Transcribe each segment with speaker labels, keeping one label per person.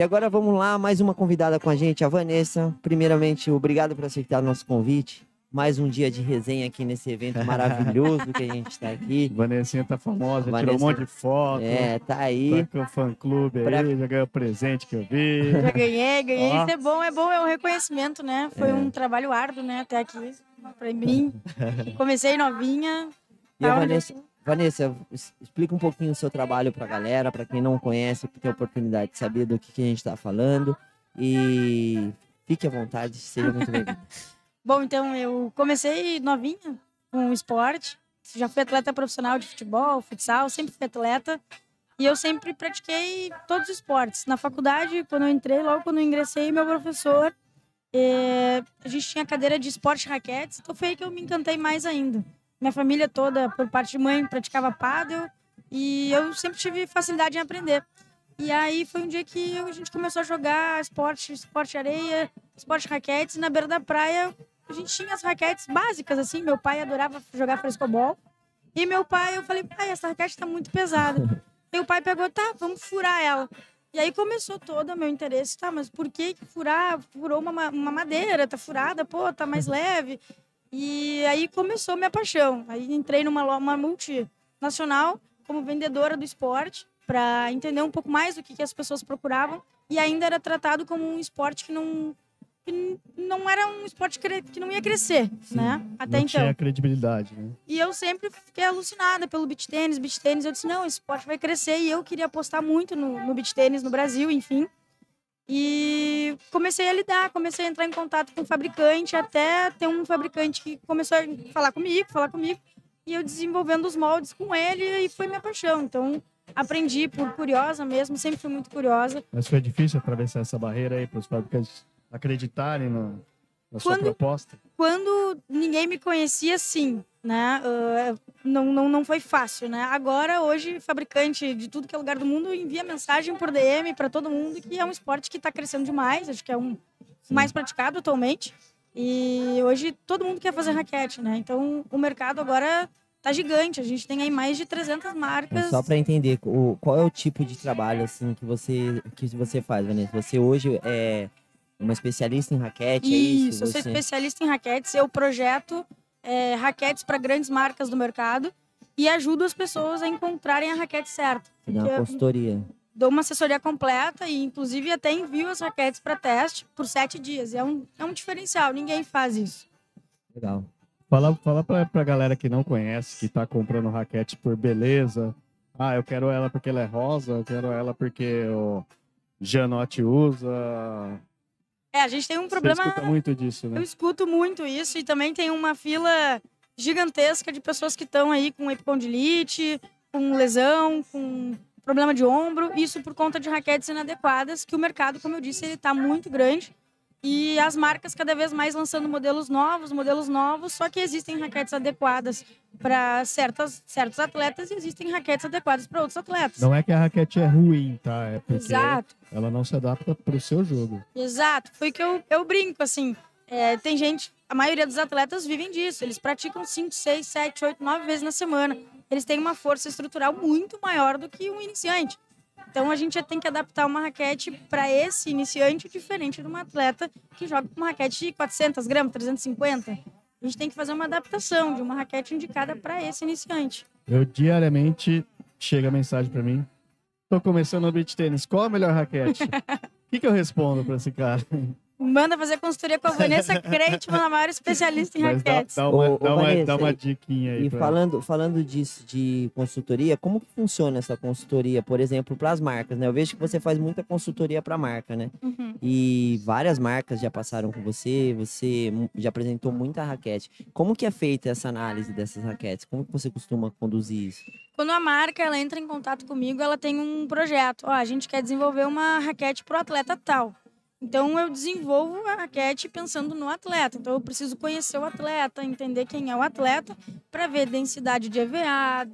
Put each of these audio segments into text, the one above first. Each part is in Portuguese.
Speaker 1: E agora vamos lá, mais uma convidada com a gente, a Vanessa. Primeiramente, obrigado por aceitar o nosso convite. Mais um dia de resenha aqui nesse evento maravilhoso que a gente está aqui.
Speaker 2: Vanessinha tá famosa,
Speaker 1: Vanessa-
Speaker 2: tirou um monte de foto.
Speaker 1: É, tá aí.
Speaker 2: Tá com o fã clube aí,
Speaker 1: Pra-
Speaker 2: já ganhou presente que eu vi.
Speaker 3: Já ganhei, ganhei.
Speaker 2: Ó.
Speaker 3: Isso é bom, é bom, é um reconhecimento, né? Foi
Speaker 1: É.
Speaker 3: um trabalho árduo, né, até aqui, pra mim. Comecei novinha.
Speaker 1: E a
Speaker 3: onde
Speaker 1: Vanessa. Vanessa, es- explica um pouquinho o seu trabalho pra galera, pra quem não conhece, ter a oportunidade de saber do que, que a gente tá falando. E fique à vontade, seja muito bem-vindo.
Speaker 3: Bom, então eu comecei novinha com esporte. Já fui atleta profissional de futebol, futsal, sempre fui atleta. E eu sempre pratiquei todos os esportes. Na faculdade, quando eu entrei, logo quando eu ingressei, meu professor, eh, a gente tinha cadeira de esporte raquetes, então foi aí que eu me encantei mais ainda. Minha família toda, por parte de mãe, praticava pádel e eu sempre tive facilidade em aprender. E aí foi um dia que a gente começou a jogar esporte, esporte areia, esporte raquetes, e na beira da praia a gente tinha as raquetes básicas, assim. Meu pai adorava jogar frescobol. E meu pai, eu falei, pai, essa raquete tá muito pesada. e o pai pegou, tá, vamos furar ela. E aí começou todo o meu interesse, tá, mas por que furar? Furou uma, ma- uma madeira, tá furada, pô, tá mais leve. E aí começou minha paixão. Aí entrei numa uma multinacional como vendedora do esporte para entender um pouco mais do que, que as pessoas procuravam e ainda era tratado como um esporte que não que não era um esporte que não ia crescer, né? Até
Speaker 2: não
Speaker 3: então.
Speaker 2: tinha credibilidade, né?
Speaker 3: E eu sempre fiquei alucinada pelo beach tênis, beach tênis. Eu disse, não, esse esporte vai crescer. E eu queria apostar muito no, no beach tênis no Brasil, enfim. E comecei a lidar, comecei a entrar em contato com o fabricante, até ter um fabricante que começou a falar comigo, falar comigo. E eu desenvolvendo os moldes com ele e foi minha paixão. Então, aprendi por curiosa mesmo, sempre fui muito curiosa.
Speaker 2: Mas foi difícil atravessar essa barreira aí para os fabricantes acreditarem no- na sua
Speaker 3: Quando-
Speaker 2: proposta.
Speaker 3: quando ninguém me conhecia, sim, né? Ah, não, não, não foi fácil, né? Agora, hoje, fabricante de tudo que é lugar do mundo envia mensagem por DM para todo mundo que é um esporte que está crescendo demais, acho que é um mais praticado atualmente. E hoje todo mundo quer fazer raquete, né? Então, o mercado agora tá gigante. A gente tem aí mais de 300
Speaker 1: Mas
Speaker 3: marcas.
Speaker 1: só pra entender, o, qual é o tipo de trabalho assim que você, que você faz, Vanessa? Você hoje é uma especialista em raquete, é isso?
Speaker 3: Isso, eu sou
Speaker 1: Você-
Speaker 3: especialista em raquetes. Eu projeto é, raquetes para grandes marcas do mercado e ajudo as pessoas a encontrarem a raquete certa.
Speaker 1: Você dá uma consultoria.
Speaker 3: dou uma assessoria completa e, inclusive, até envio as raquetes para teste por sete dias. É um, é um diferencial, ninguém faz isso.
Speaker 1: Legal.
Speaker 2: Fala, fala pra, pra galera que não conhece, que tá comprando raquete por beleza. Ah, eu quero ela porque ela é rosa, eu quero ela porque o Janote usa.
Speaker 3: É, a gente tem um
Speaker 2: Você
Speaker 3: problema.
Speaker 2: escuta muito disso,
Speaker 3: Eu
Speaker 2: né?
Speaker 3: escuto muito isso e também tem uma fila gigantesca de pessoas que estão aí com epicondilite, com lesão, com problema de ombro, isso por conta de raquetes inadequadas, que o mercado, como eu disse, ele está muito grande e as marcas cada vez mais lançando modelos novos, modelos novos, só que existem raquetes adequadas para certas certos atletas e existem raquetes adequadas para outros atletas.
Speaker 2: Não é que a raquete é ruim, tá? É porque
Speaker 3: Exato.
Speaker 2: ela não se adapta pro seu jogo.
Speaker 3: Exato, foi que eu, eu brinco, assim. é, tem gente, a maioria dos atletas vivem disso. Eles praticam 5, 6, 7, 8, 9 vezes na semana. Eles têm uma força estrutural muito maior do que um iniciante. Então a gente já tem que adaptar uma raquete para esse iniciante diferente de um atleta que joga com uma raquete de 400 gramas, 350. A gente tem que fazer uma adaptação de uma raquete indicada para esse iniciante.
Speaker 2: Eu diariamente chega a mensagem pra mim. Tô começando no beach tênis. Qual a melhor raquete? O que, que eu respondo pra esse cara?
Speaker 3: Manda fazer consultoria com a Vanessa Kreitman, a maior especialista em
Speaker 2: Mas dá,
Speaker 3: raquetes.
Speaker 2: dá uma,
Speaker 1: Ô, ô,
Speaker 2: dá, uma,
Speaker 1: Vanessa,
Speaker 2: dá uma diquinha aí.
Speaker 1: E falando, falando disso, de consultoria, como que funciona essa consultoria, por exemplo, para as marcas, né? Eu vejo que você faz muita consultoria para marca, né?
Speaker 3: Uhum.
Speaker 1: E várias marcas já passaram com você, você já apresentou muita raquete. Como que é feita essa análise dessas raquetes? Como que você costuma conduzir isso?
Speaker 3: Quando a marca ela entra em contato comigo, ela tem um projeto. Ó, a gente quer desenvolver uma raquete para o atleta tal. Então eu desenvolvo a raquete pensando no atleta. Então eu preciso conhecer o atleta, entender quem é o atleta, para ver densidade de EVA,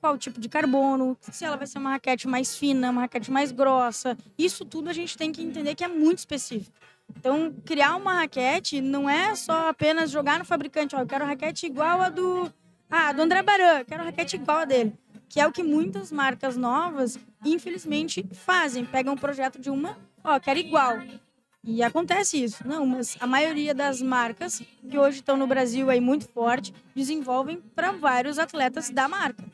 Speaker 3: qual tipo de carbono, se ela vai ser uma raquete mais fina, uma raquete mais grossa. Isso tudo a gente tem que entender que é muito específico. Então, criar uma raquete não é só apenas jogar no fabricante, ó, eu quero raquete igual a do ah, do André Baran, eu quero raquete igual a dele. Que é o que muitas marcas novas, infelizmente, fazem. Pegam um projeto de uma ó, quero igual. E acontece isso. Não, mas a maioria das marcas que hoje estão no Brasil aí muito forte, desenvolvem para vários atletas da marca.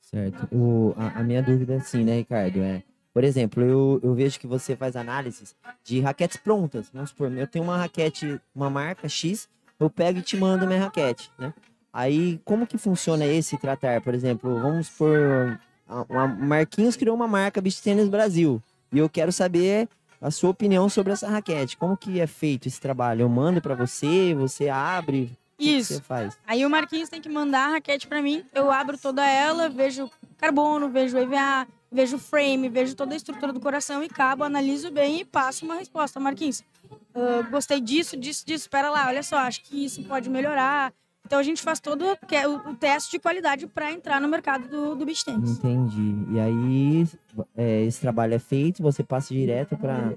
Speaker 1: Certo. O, a, a minha dúvida é assim, né, Ricardo? É, por exemplo, eu, eu vejo que você faz análises de raquetes prontas. Vamos supor, eu tenho uma raquete, uma marca X, eu pego e te mando minha raquete, né? Aí, como que funciona esse tratar? Por exemplo, vamos por a Marquinhos criou uma marca Beach Tennis Brasil e eu quero saber a sua opinião sobre essa raquete. Como que é feito esse trabalho? Eu mando para você, você abre,
Speaker 3: isso.
Speaker 1: Que você faz?
Speaker 3: Aí o Marquinhos tem que mandar a raquete para mim, eu abro toda ela, vejo carbono, vejo EVA, vejo frame, vejo toda a estrutura do coração e cabo, analiso bem e passo uma resposta. Marquinhos, uh, gostei disso, disso, disso, espera lá, olha só, acho que isso pode melhorar. Então a gente faz todo o, o teste de qualidade para entrar no mercado do, do beach tennis.
Speaker 1: Entendi. E aí é, esse trabalho é feito, você passa direto para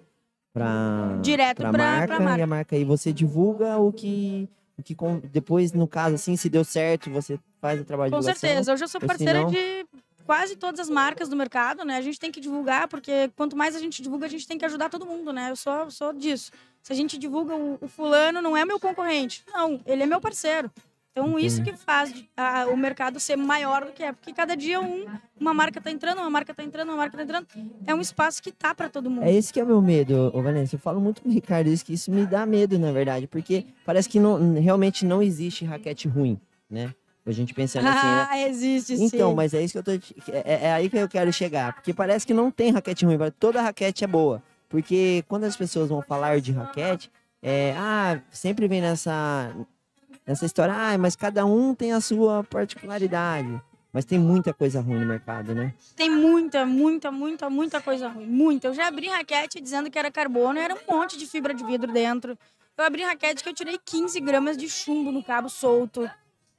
Speaker 1: para
Speaker 3: direto para
Speaker 1: marca,
Speaker 3: marca
Speaker 1: e a marca aí você divulga o que o que depois no caso assim se deu certo você faz o trabalho
Speaker 3: com
Speaker 1: de
Speaker 3: certeza. Hoje eu sou parceira
Speaker 1: senão...
Speaker 3: de quase todas as marcas do mercado, né? A gente tem que divulgar, porque quanto mais a gente divulga, a gente tem que ajudar todo mundo, né? Eu sou, sou disso. Se a gente divulga o, o fulano, não é meu concorrente. Não, ele é meu parceiro. Então, isso que faz a, o mercado ser maior do que é. Porque cada dia um, uma marca está entrando, uma marca está entrando, uma marca está entrando. É um espaço que tá para todo mundo.
Speaker 1: É esse que é o meu medo, ô Vanessa. Eu falo muito com o Ricardo isso, que isso me dá medo, na verdade. Porque parece que não, realmente não existe raquete ruim, né? A gente pensando assim, né?
Speaker 3: Ah, existe
Speaker 1: então,
Speaker 3: sim.
Speaker 1: Então, mas é isso que eu tô. É, é, aí que eu quero chegar. Porque parece que não tem raquete ruim, toda raquete é boa. Porque quando as pessoas vão falar de raquete, é, ah, sempre vem nessa, nessa história, ah, mas cada um tem a sua particularidade. Mas tem muita coisa ruim no mercado, né?
Speaker 3: Tem muita, muita, muita, muita coisa ruim. Muita. Eu já abri raquete dizendo que era carbono era um monte de fibra de vidro dentro. Eu abri raquete que eu tirei 15 gramas de chumbo no cabo solto.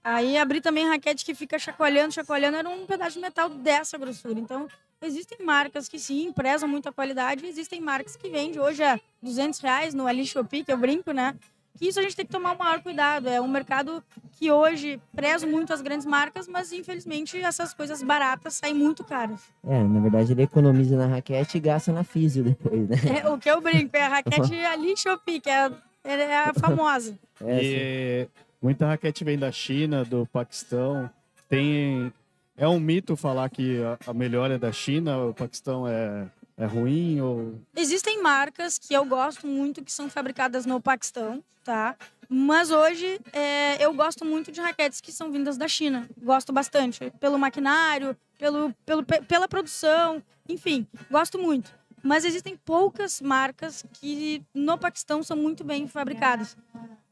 Speaker 3: Aí abri também raquete que fica chacoalhando, chacoalhando, era um pedaço de metal dessa grossura. Então, existem marcas que sim, prezam muito a qualidade, existem marcas que vendem hoje a 200 reais no Ali Shopee, que eu brinco, né? Que isso a gente tem que tomar o maior cuidado. É um mercado que hoje preza muito as grandes marcas, mas infelizmente essas coisas baratas saem muito caras.
Speaker 1: É, na verdade ele economiza na raquete e gasta na físio depois, né?
Speaker 3: É, o que eu brinco é a raquete ali Shopee, que é, é a famosa.
Speaker 2: É, e muita raquete vem da China, do Paquistão. Tem é um mito falar que a melhor é da China, o Paquistão é é ruim ou
Speaker 3: Existem marcas que eu gosto muito que são fabricadas no Paquistão, tá? Mas hoje é, eu gosto muito de raquetes que são vindas da China. Gosto bastante. Pelo maquinário, pelo, pelo, pela produção, enfim, gosto muito. Mas existem poucas marcas que no Paquistão são muito bem fabricadas.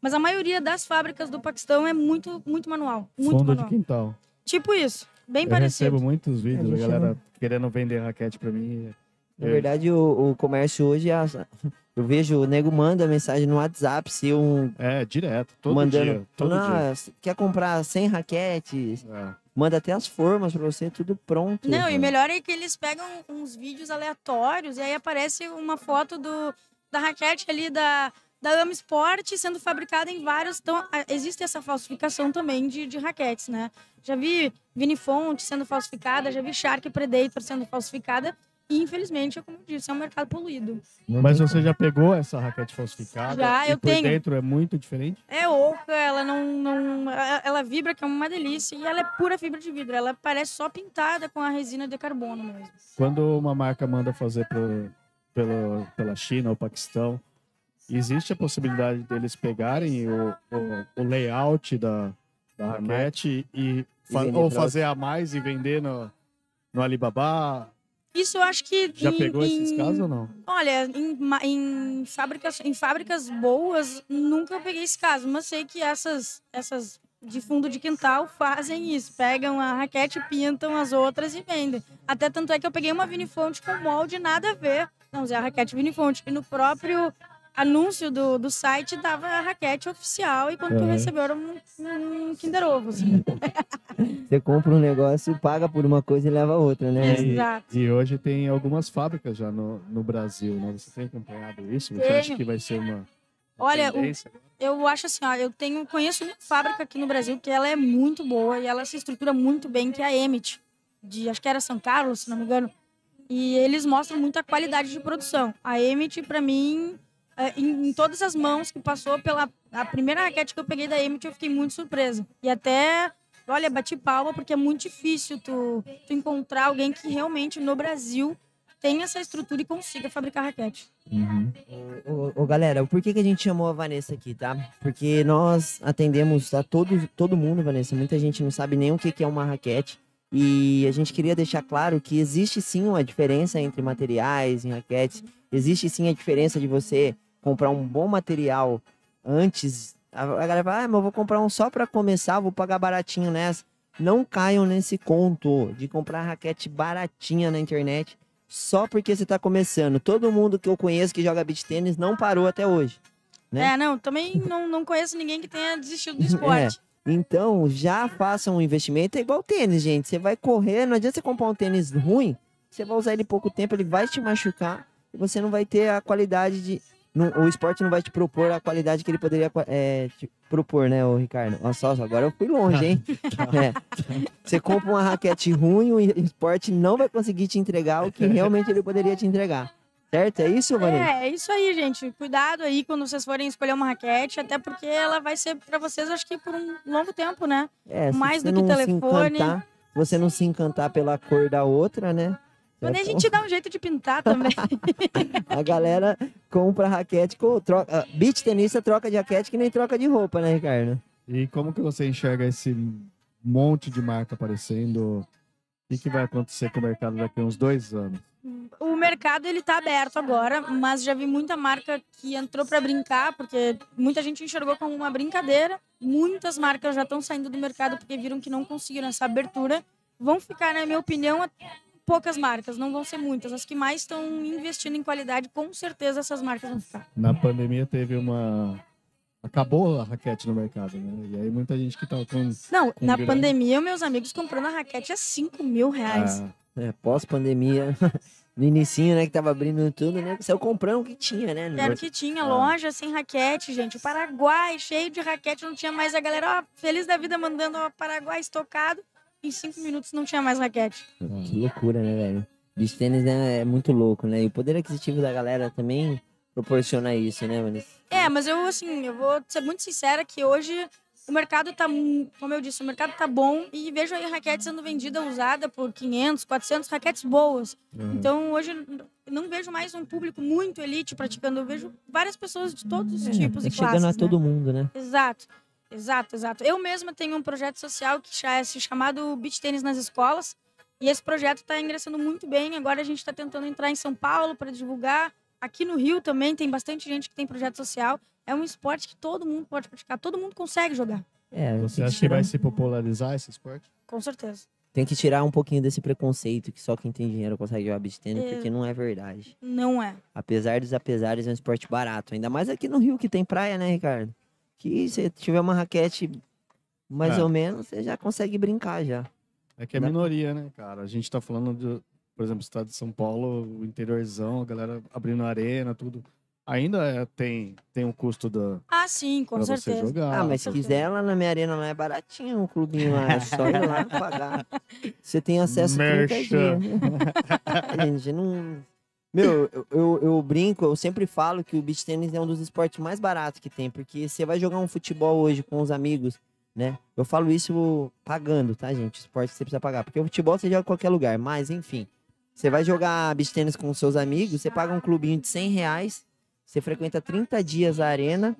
Speaker 3: Mas a maioria das fábricas do Paquistão é muito, muito manual. Muito
Speaker 2: Fundo
Speaker 3: manual.
Speaker 2: de quintal.
Speaker 3: Tipo isso. Bem
Speaker 2: eu
Speaker 3: parecido.
Speaker 2: recebo muitos vídeos da
Speaker 1: gente
Speaker 2: galera
Speaker 1: não-
Speaker 2: querendo vender raquete pra mim.
Speaker 1: Na
Speaker 2: É.
Speaker 1: verdade, o, o comércio hoje, é eu vejo o nego manda mensagem no WhatsApp, se um
Speaker 2: É, direto, todo
Speaker 1: mandando,
Speaker 2: dia. Todo dia.
Speaker 1: "Ah, quer comprar 100 raquetes,
Speaker 2: É.
Speaker 1: manda até as formas pra você, tudo pronto.
Speaker 3: Não, e
Speaker 1: mano.
Speaker 3: melhor é que eles pegam uns vídeos aleatórios e aí aparece uma foto do, da raquete ali da, da Ama Sport sendo fabricada em vários. Então, a- existe essa falsificação também de, de raquetes, né? Já vi Vini Fonte sendo falsificada, já vi Shark Predator sendo falsificada. E, infelizmente, é como eu disse, é um mercado poluído.
Speaker 2: Mas você já pegou essa raquete falsificada?
Speaker 3: Já,
Speaker 2: e
Speaker 3: eu
Speaker 2: por
Speaker 3: tenho.
Speaker 2: dentro é muito diferente?
Speaker 3: É oca, ela não, não. ela- vibra, que é uma delícia. E ela é pura fibra de vidro. Ela parece só pintada com a resina de carbono mesmo.
Speaker 2: Quando uma marca manda fazer pro, pelo, pela China ou Paquistão, existe a possibilidade deles pegarem o, o, o layout da, da raquete e, fa-
Speaker 1: vender
Speaker 2: ou fazer a mais e vender no, no Alibaba?
Speaker 3: Isso eu acho que.
Speaker 2: Já
Speaker 3: em-
Speaker 2: pegou esses
Speaker 3: em-
Speaker 2: casos ou não?
Speaker 3: Olha, em, em fábricas, em fábricas boas, nunca peguei esse caso, mas sei que essas, essas de fundo de quintal fazem isso. Pegam a raquete, pintam as outras e vendem. Até tanto é que eu peguei uma Vinifonte com molde nada a ver. Não, usei a raquete Vinifonte. E no próprio anúncio do, do site dava a raquete oficial e quando tu
Speaker 2: Uhum.
Speaker 3: recebeu era um, um Kinder Ovo. Assim.
Speaker 1: Você compra um negócio, paga por uma coisa e leva outra, né?
Speaker 2: E-
Speaker 3: Exato.
Speaker 2: E hoje tem algumas fábricas já no, no Brasil, né? Você tem acompanhado isso? Você acha que vai ser uma,
Speaker 3: Olha, o-? Eu acho assim, ó, eu tenho, conheço uma fábrica aqui no Brasil que ela é muito boa e ela se estrutura muito bem, que é a Emmet, de acho que era São Carlos, se não me engano. E eles mostram muita qualidade de produção. A Emmet, para mim, em, em, todas as mãos que passou pela a primeira raquete que eu peguei da Emmet, eu fiquei muito surpresa. E até, olha, bati palma porque é muito difícil tu, tu encontrar alguém que realmente no Brasil tenha essa estrutura e consiga fabricar raquete.
Speaker 1: Uhum. Ô, ô, galera, por que, que a gente chamou a Vanessa aqui, tá? Porque nós atendemos a todo, todo mundo, Vanessa. Muita gente não sabe nem o que, que é uma raquete. E a gente queria deixar claro que existe sim uma diferença entre materiais em raquetes. Existe sim a diferença de você comprar um bom material antes. A galera fala, ah, mas eu vou comprar um só para começar, vou pagar baratinho nessa. Não caiam nesse conto de comprar raquete baratinha na internet só porque você está começando. Todo mundo que eu conheço que joga beach tênis não parou até hoje. Né?
Speaker 3: É, não, também não, não conheço ninguém que tenha desistido do esporte.
Speaker 1: É. Então, já faça um investimento. É igual tênis, gente. Você vai correr, não adianta você comprar um tênis ruim. Você vai usar ele pouco tempo, ele vai te machucar e você não vai ter a qualidade de. Não, o esporte não vai te propor a qualidade que ele poderia é, te propor, né, o Ricardo? Nossa, agora eu fui longe, hein? É. Você compra uma raquete ruim, o esporte não vai conseguir te entregar o que realmente ele poderia te entregar. Certo? É isso, Vanessa?
Speaker 3: É, é isso aí, gente. Cuidado aí quando vocês forem escolher uma raquete, até porque ela vai ser para vocês, acho que por um longo tempo, né?
Speaker 1: É, Mais do que telefone. Se você não se encantar pela cor da outra, né?
Speaker 3: Mas a gente dá um jeito de pintar também.
Speaker 1: a galera compra raquete, com, troca, ah, beach tenista troca de raquete que nem troca de roupa, né, Ricardo?
Speaker 2: E como que você enxerga esse monte de marca aparecendo? O que vai acontecer com o mercado daqui a uns dois anos?
Speaker 3: O mercado ele tá aberto agora, mas já vi muita marca que entrou para brincar, porque muita gente enxergou como uma brincadeira. Muitas marcas já estão saindo do mercado porque viram que não conseguiram essa abertura. Vão ficar, na minha opinião, poucas marcas, não vão ser muitas. As que mais estão investindo em qualidade, com certeza essas marcas vão ficar.
Speaker 2: Na pandemia teve uma acabou a raquete no mercado, né? E aí muita gente que tava com.
Speaker 3: Não, com na grana... pandemia, meus amigos comprando a raquete a 5 mil reais.
Speaker 1: Ah. É, pós-pandemia, no inicinho, né, que tava abrindo tudo, né? Saiu comprando o que tinha, né?
Speaker 3: Era o que tinha, ah. loja sem raquete, gente. O Paraguai, cheio de raquete, não tinha mais a galera, ó, feliz da vida, mandando o Paraguai estocado. Em cinco minutos não tinha mais raquete.
Speaker 1: Que loucura, né, velho? Beach tênis né, é muito louco, né? E o poder aquisitivo da galera também proporciona isso, né, Vanessa?
Speaker 3: É, mas eu, assim, eu vou ser muito sincera que hoje o mercado tá, como eu disse, o mercado tá bom e vejo aí raquete sendo vendida usada por 500, 400 raquetes boas. Uhum. Então hoje não vejo mais um público muito elite praticando, eu vejo várias pessoas de todos os é, tipos tá e
Speaker 1: chegando
Speaker 3: classes.
Speaker 1: Chegando a todo
Speaker 3: né?
Speaker 1: mundo, né?
Speaker 3: Exato. Exato, exato. Eu mesma tenho um projeto social que é chamado Beach Tênis nas escolas. E esse projeto está ingressando muito bem. Agora a gente está tentando entrar em São Paulo para divulgar. Aqui no Rio também tem bastante gente que tem projeto social é um esporte que todo mundo pode praticar, todo mundo consegue jogar.
Speaker 2: É, Você acha que vai se popularizar esse esporte?
Speaker 3: Com certeza.
Speaker 1: Tem que tirar um pouquinho desse preconceito que só quem tem dinheiro consegue jogar beach tênis, é... porque não é verdade.
Speaker 3: Não é.
Speaker 1: Apesar dos apesares, é um esporte barato. Ainda mais aqui no Rio, que tem praia, né, Ricardo? Que se tiver uma raquete mais é. ou menos, você já consegue brincar já.
Speaker 2: É que é minoria, né, cara? A gente tá falando, de, por exemplo, estado de São Paulo, o interiorzão, a galera abrindo arena, tudo ainda é, tem, tem um custo da.
Speaker 3: Ah, sim, com certeza.
Speaker 1: Jogar, ah, mas se quiser lá na minha arena lá é baratinho o clubinho lá. É só ir lá pagar. Você tem acesso a 30 dias. Gente, não. Meu, eu, eu, eu, brinco, eu sempre falo que o beach tênis é um dos esportes mais baratos que tem, porque você vai jogar um futebol hoje com os amigos, né? Eu falo isso pagando, tá, gente? Esporte você precisa pagar, porque o futebol você joga em qualquer lugar, mas enfim. Você vai jogar beach tênis com seus amigos, você paga um clubinho de 100 reais, você frequenta 30 dias a arena.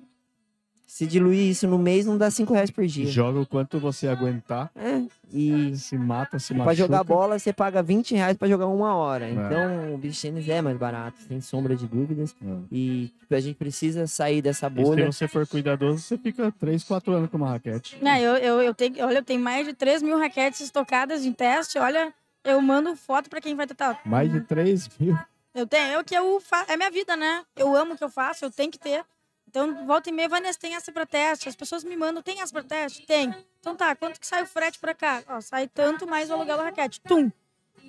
Speaker 1: Se diluir isso no mês, não dá 5 reais por dia.
Speaker 2: Joga o quanto você aguentar.
Speaker 1: É. E
Speaker 2: se mata, se machuca.
Speaker 1: Pra jogar bola, você paga 20 reais pra jogar uma hora. É. Então, o beach tênis é mais barato, sem sombra de dúvidas. É. E tipo, a gente precisa sair dessa bolha.
Speaker 2: E se você for cuidadoso, você fica 3, 4 anos com uma raquete.
Speaker 3: Não, eu, eu, eu, tenho, olha, eu tenho mais de 3 mil raquetes estocadas em teste. Olha, eu mando foto pra quem vai tentar.
Speaker 2: Mais de 3 mil?
Speaker 3: Eu tenho, eu que eu faço, é minha vida, né? Eu amo o que eu faço, eu tenho que ter. Então, volta e meia, Vanessa, tem essa pra teste. As pessoas me mandam, tem essa pra teste? Tem. Então tá, quanto que sai o frete pra cá? Ó, sai tanto mais o aluguel da raquete. Tum!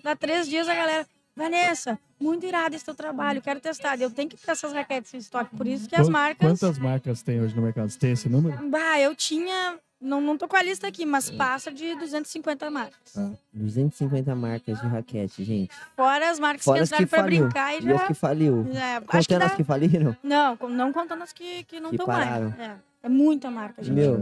Speaker 3: Dá três dias a galera, Vanessa, muito irado esse teu trabalho, quero testar. Eu tenho que ter essas raquetes em estoque, por isso que as marcas...
Speaker 2: Quantas marcas tem hoje no mercado? Você tem esse número?
Speaker 3: Bah, eu tinha Não, não tô com a lista aqui, mas passa de 250 marcas.
Speaker 1: 250 marcas de raquete, gente.
Speaker 3: Fora as marcas
Speaker 1: Fora
Speaker 3: que entraram
Speaker 1: que
Speaker 3: pra
Speaker 1: faliu.
Speaker 3: brincar e
Speaker 1: E as
Speaker 3: já.
Speaker 1: que faliu.
Speaker 3: É,
Speaker 1: Contando
Speaker 3: dá...
Speaker 1: as que faliram?
Speaker 3: Não, com- não contando as que, que não
Speaker 1: Que
Speaker 3: estão mais.
Speaker 1: pararam.
Speaker 3: É, é muita marca, gente.
Speaker 1: Meu.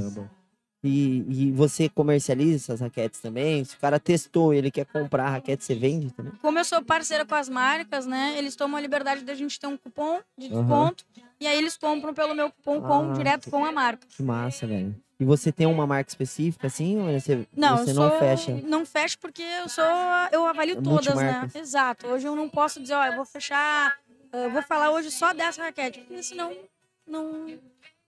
Speaker 1: E, e você comercializa essas raquetes também? Se o cara testou e ele quer comprar a raquete, você vende também?
Speaker 3: Como eu sou parceira com as marcas, né? Eles tomam a liberdade de a gente ter um cupom de desconto. E aí eles compram pelo meu cupom com,
Speaker 1: Ah,
Speaker 3: direto com a marca.
Speaker 1: Que massa, velho. E você tem uma marca específica, assim? Ou você
Speaker 3: Não,
Speaker 1: você não
Speaker 3: sou,
Speaker 1: fecha?
Speaker 3: Não fecho porque eu sou. Eu avalio
Speaker 1: É
Speaker 3: todas, né? Exato. Hoje eu não posso dizer, ó, eu vou fechar. Eu vou falar hoje só dessa raquete. Porque senão não,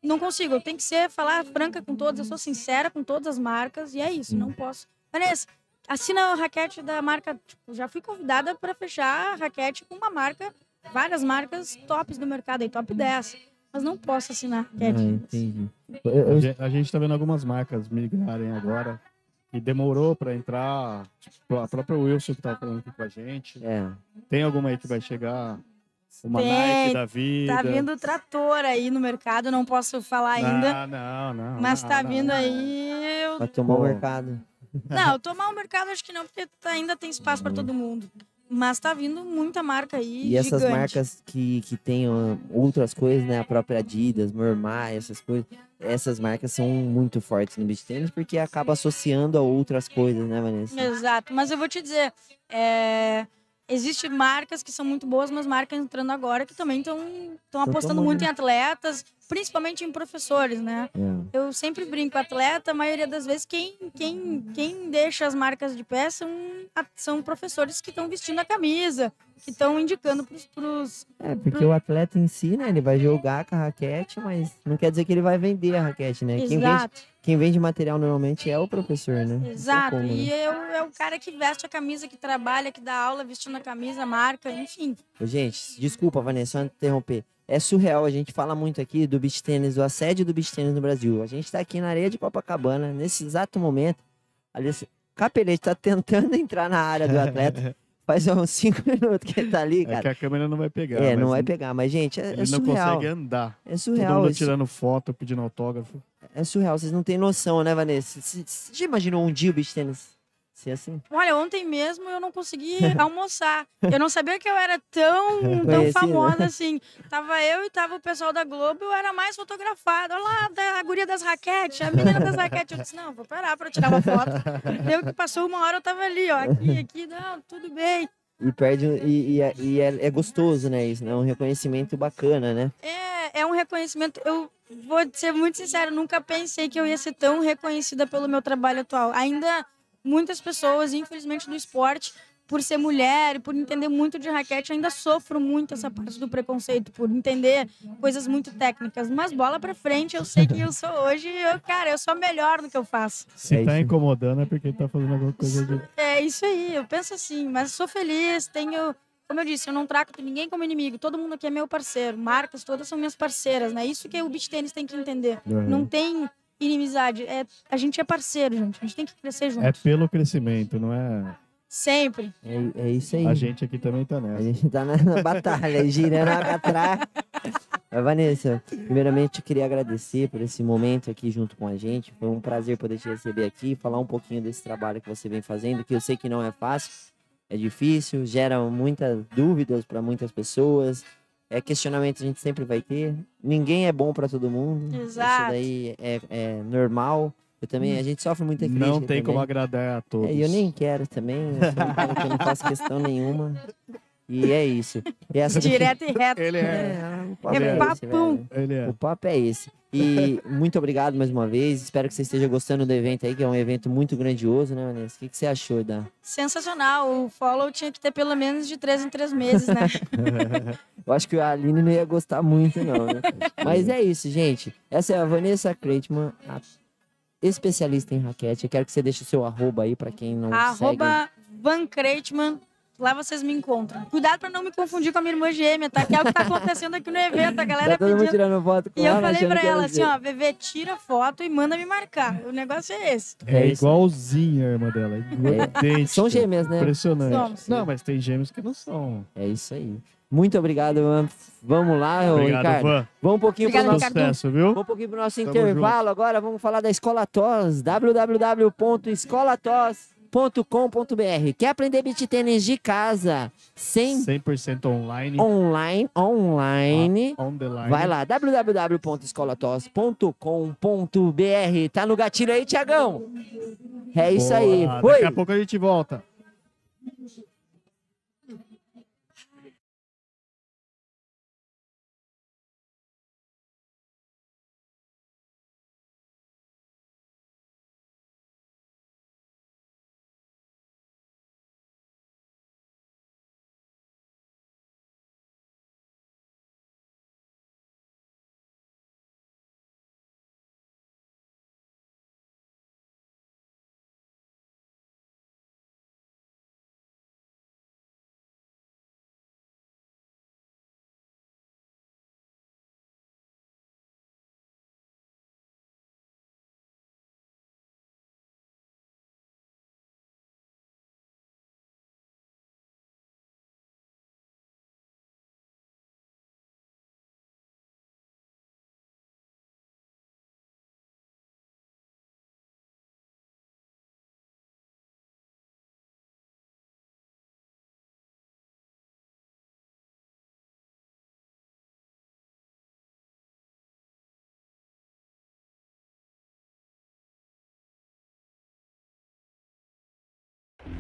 Speaker 3: não consigo. Eu tenho que ser, falar franca com todas. Eu sou sincera com todas as marcas. E é isso, não posso. Vanessa, assina a raquete da marca. Tipo, já fui convidada para fechar a raquete com uma marca, várias marcas tops do mercado aí, top 10. Mas não posso assinar a
Speaker 1: Ah, entendi.
Speaker 2: A gen- A gente tá vendo algumas marcas migrarem agora. E demorou pra entrar. Tipo, a própria Wilson que tava falando aqui com a gente.
Speaker 1: é,
Speaker 2: Tem alguma aí que vai chegar? Uma
Speaker 3: Tem,
Speaker 2: Nike da vida.
Speaker 3: Tá vindo trator aí no mercado, não posso falar ainda.
Speaker 2: Não, não, não.
Speaker 3: Mas
Speaker 2: não,
Speaker 3: tá
Speaker 2: não,
Speaker 3: vindo
Speaker 2: não.
Speaker 3: aí. eu-
Speaker 1: vai tomar o mercado.
Speaker 3: Não, tomar o mercado acho que não, porque tá- ainda tem espaço pra todo mundo. Mas tá vindo muita marca aí.
Speaker 1: E essas
Speaker 3: gigante.
Speaker 1: marcas que, que tem ó, outras coisas, né? A própria Adidas, Mormai, essas coisas. Essas marcas são muito fortes no beach tennis porque acaba associando a outras coisas, né, Vanessa?
Speaker 3: Exato. Mas eu vou te dizer, é... Existem marcas que são muito boas, mas marcas entrando agora que também estão apostando muito em atletas, principalmente em professores, né?
Speaker 1: É.
Speaker 3: Eu sempre brinco, atleta, a maioria das vezes, quem, quem, quem deixa as marcas de pé são, são professores que estão vestindo a camisa, que estão indicando pros, pros.
Speaker 1: É, porque o atleta em si, né? Ele vai jogar com a raquete, mas não quer dizer que ele vai vender a raquete, né? Quem vende,
Speaker 3: Exato,
Speaker 1: quem vende material normalmente é o professor, né?
Speaker 3: Exato.
Speaker 1: como, né?
Speaker 3: E é o, é o cara que veste a camisa, que trabalha, que dá aula vestindo a camisa, marca, enfim.
Speaker 1: Gente, desculpa, Vanessa, só interromper. É surreal, a gente fala muito aqui do beach tênis, do assédio do beach tênis no Brasil. A gente tá aqui na areia de Copacabana, nesse exato momento. Ali, assim, Capelete tá tentando entrar na área do atleta. Faz uns 5 minutos que ele tá ali,
Speaker 2: É que
Speaker 1: cara.
Speaker 2: a câmera não vai pegar.
Speaker 1: É, não vai pegar. Mas, gente, é,
Speaker 2: Ele
Speaker 1: é
Speaker 2: não
Speaker 1: surreal.
Speaker 2: consegue andar.
Speaker 1: É
Speaker 2: Todo
Speaker 1: surreal.
Speaker 2: mundo
Speaker 1: isso.
Speaker 2: tirando foto, pedindo autógrafo.
Speaker 1: É surreal. Vocês não têm noção, né, Vanessa? Você você já imaginou um dia o beach tênis ser assim?
Speaker 3: Olha, ontem mesmo eu não consegui almoçar. Eu não sabia que eu era tão, tão
Speaker 1: Conhecida.
Speaker 3: famosa assim. Tava eu e tava o pessoal da Globo, eu era mais fotografada. Olha lá, da- a guria das raquetes, a menina das raquetes. Eu disse, não, vou parar pra tirar uma foto. Deu que passou uma hora, eu tava ali, ó, aqui, aqui, não, tudo bem.
Speaker 1: E perde. E, e é- e é, é gostoso, né? Isso, né? Um reconhecimento bacana, né?
Speaker 3: É, é um reconhecimento. Eu vou ser muito sincero, nunca pensei que eu ia ser tão reconhecida pelo meu trabalho atual. Ainda muitas pessoas, infelizmente, do esporte, por ser mulher e por entender muito de raquete, ainda sofro muito essa parte do preconceito, por entender coisas muito técnicas. Mas bola pra frente, eu sei quem eu sou hoje. e Eu, cara, eu sou melhor no que eu faço.
Speaker 2: Se
Speaker 1: É
Speaker 2: tá
Speaker 1: isso.
Speaker 2: incomodando é porque tá fazendo alguma coisa de.
Speaker 3: É isso aí, eu penso assim, mas sou feliz, tenho. Como eu disse, eu não trato ninguém como inimigo, todo mundo aqui é meu parceiro, marcas todas são minhas parceiras, né? Isso que o beach tênis tem que entender. Não tem inimizade, é, a gente é parceiro, gente, a gente tem que crescer junto.
Speaker 2: É pelo crescimento, não é.
Speaker 3: Sempre.
Speaker 1: É, é isso aí.
Speaker 2: A gente aqui também tá
Speaker 1: A
Speaker 2: nessa.
Speaker 1: gente tá na, na batalha, girando a atrás. Mas, Vanessa, primeiramente eu queria agradecer por esse momento aqui junto com a gente. Foi um prazer poder te receber aqui, falar um pouquinho desse trabalho que você vem fazendo, que eu sei que não é fácil, é difícil, gera muitas dúvidas para muitas pessoas. É questionamento a gente sempre vai ter. Ninguém é bom para todo mundo.
Speaker 3: Exato.
Speaker 1: Isso daí é, é normal. Eu também, a gente sofre muita crítica.
Speaker 2: Não tem como
Speaker 1: também.
Speaker 2: agradar a todos.
Speaker 1: É, eu nem quero também, eu eu não faço questão nenhuma. E é isso. E essa
Speaker 3: Direto e reto.
Speaker 2: Ele é.
Speaker 1: o papo
Speaker 3: É
Speaker 1: é, esse, velho.
Speaker 2: Ele é.
Speaker 1: O papo é esse. E muito obrigado mais uma vez. Espero que você esteja gostando do evento aí, que é um evento muito grandioso, né, Vanessa? O que, que você achou da?
Speaker 3: Sensacional. O follow tinha que ter pelo menos de três em três meses, né?
Speaker 1: Eu acho que a Aline não ia gostar muito, não, né? Mas é isso, gente. Essa é a Vanessa Kreitman, a especialista em raquete. Eu quero que você deixe o seu arroba aí pra quem não segue.
Speaker 3: Arroba Van Kreitman. Lá vocês me encontram. Cuidado pra não me confundir com a minha irmã gêmea, tá? Que é o que tá acontecendo aqui no evento. A galera
Speaker 1: Tá todo mundo
Speaker 3: pedindo.
Speaker 1: tirando foto com
Speaker 3: E eu
Speaker 1: ela,
Speaker 3: falei
Speaker 1: achando
Speaker 3: pra ela assim, ó, Bebê, tira foto e manda me marcar. O negócio é esse.
Speaker 2: É
Speaker 1: É
Speaker 2: igualzinha a irmã dela. É idêntica.
Speaker 1: São gêmeas, né?
Speaker 2: Impressionante.
Speaker 3: Somos.
Speaker 2: Não, mas tem gêmeos que não são.
Speaker 1: É isso aí. Muito obrigado, mano. Vamos lá,
Speaker 2: Obrigado,
Speaker 1: Ricardo.
Speaker 2: Van.
Speaker 1: Vamos um pouquinho pro
Speaker 3: Obrigado,
Speaker 1: nosso.
Speaker 2: Sucesso, viu?
Speaker 1: Vamos um pouquinho pro nosso
Speaker 2: Tamo
Speaker 1: intervalo agora. Vamos falar da Escola TOS, www.escolatos.com.br. Quer aprender beat tênis de casa, sem
Speaker 2: 100% online.
Speaker 1: online, online?
Speaker 2: On the line.
Speaker 1: Vai lá, www.escolatos.com.br. Tá no gatilho aí, Tiagão? É isso aí.
Speaker 2: Boa.
Speaker 1: Foi.
Speaker 2: Daqui a pouco a gente volta.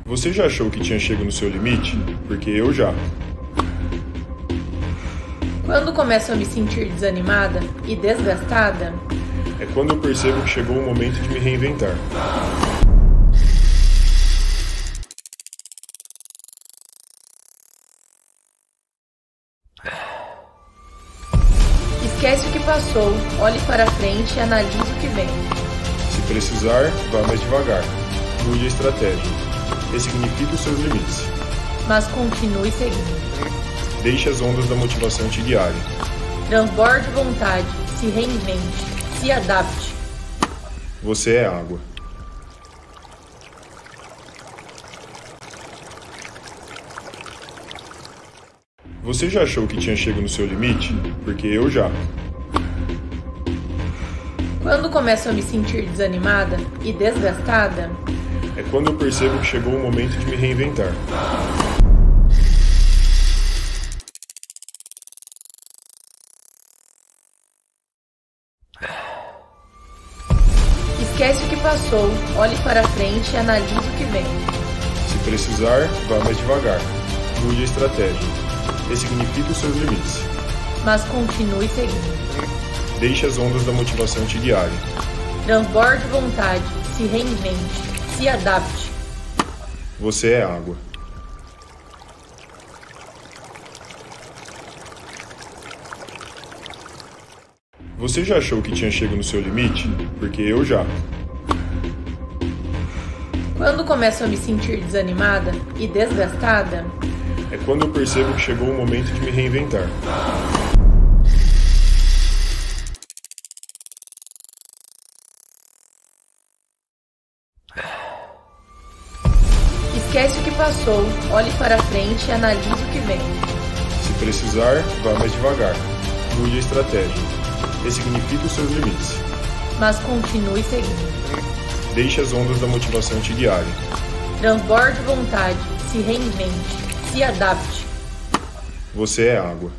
Speaker 4: Você já achou que tinha chego no seu limite? Porque eu já.
Speaker 5: Quando começo a me sentir desanimada e desgastada,
Speaker 4: É quando eu percebo que chegou o momento de me reinventar.
Speaker 5: esquece o que passou, olhe para frente e analise o que vem.
Speaker 4: Se precisar, vá mais devagar. Mude a estratégia. Ressignifique os seus limites.
Speaker 5: Mas continue seguindo.
Speaker 4: Deixe as ondas da motivação te guiarem.
Speaker 5: Transborde vontade, se reinvente, se adapte.
Speaker 4: Você é água. Você já achou que tinha chego no seu limite? Porque eu já.
Speaker 5: Quando começo a me sentir desanimada e desgastada,
Speaker 4: É quando eu percebo que chegou o momento de me reinventar.
Speaker 5: esquece o que passou, olhe para frente e analise o que vem.
Speaker 4: Se precisar, vá mais devagar. Mude a estratégia. Ressignifique os seus limites.
Speaker 5: Mas continue seguindo.
Speaker 4: Deixe as ondas da motivação te guiarem.
Speaker 5: Transborde vontade, se reinvente, se adapte.
Speaker 4: Você é água. Você já achou que tinha chego no seu limite? Porque eu já.
Speaker 5: Quando começo a me sentir desanimada e desgastada,
Speaker 4: É quando eu percebo que chegou o momento de me reinventar.
Speaker 5: Passou, olhe para frente e analise o que vem.
Speaker 4: Se precisar, vá mais devagar. Mude a estratégia. Ressignifique os seus limites.
Speaker 5: Mas continue seguindo.
Speaker 4: Deixe as ondas da motivação te guiarem.
Speaker 5: Transborde vontade, se reinvente, se adapte.
Speaker 4: Você é água.